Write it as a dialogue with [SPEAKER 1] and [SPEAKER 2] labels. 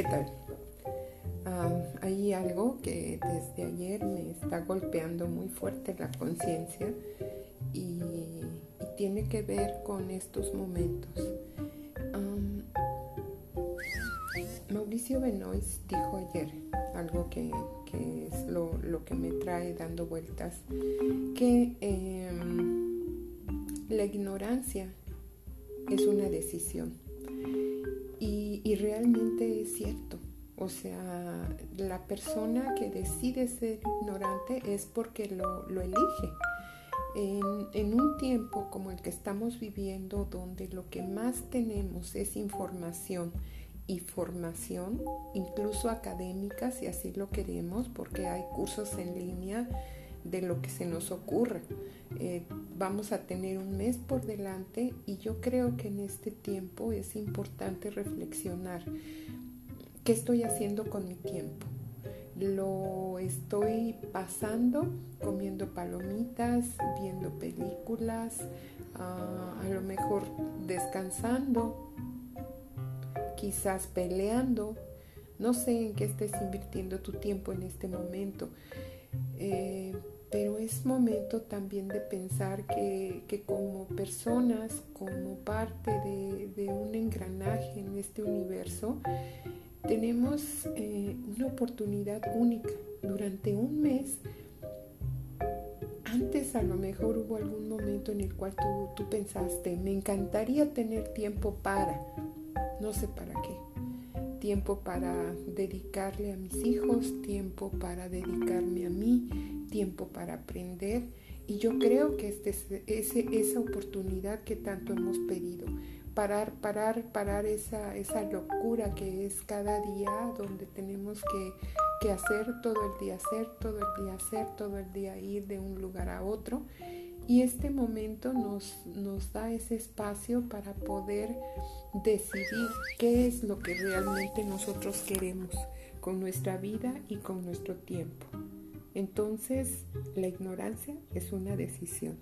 [SPEAKER 1] ¿Qué tal? hay algo que desde ayer me está golpeando muy fuerte la conciencia y, tiene que ver con estos momentos. Mauricio Benoist dijo ayer algo que, es lo, que me trae dando vueltas, que em, la ignorancia es una decisión. Y, realmente es cierto. O sea, la persona que decide ser ignorante es porque lo, elige. En, en, un tiempo como el que estamos viviendo, donde lo que más tenemos es información y formación, incluso académica, si así lo queremos, porque hay cursos en línea de lo que se nos ocurre. Eh, vamos a tener un mes por delante y yo creo que en este tiempo es importante reflexionar qué estoy haciendo con mi tiempo. Lo estoy pasando comiendo palomitas, viendo películas, ah, a lo mejor descansando, quizás peleando. No sé en qué estés invirtiendo tu tiempo en este momento. Eh, es momento también de pensar que, como personas, como parte de, un engranaje en este universo, tenemos eh, una oportunidad única durante un mes. Antes a lo mejor hubo algún momento en el cual tú pensaste, me encantaría tener tiempo para, no sé para qué tiempo para dedicarle a mis hijos, tiempo para dedicarme a mí, tiempo para aprender. Y yo creo que este es esa oportunidad que tanto hemos pedido. Parar, parar, parar esa, esa locura que es cada día donde tenemos que, que hacer todo el día, hacer todo el día, hacer todo el día, ir de un lugar a otro y este momento nos, nos da ese espacio para poder decidir qué es lo que realmente nosotros queremos con nuestra vida y con nuestro tiempo. Entonces, la ignorancia es una decisión.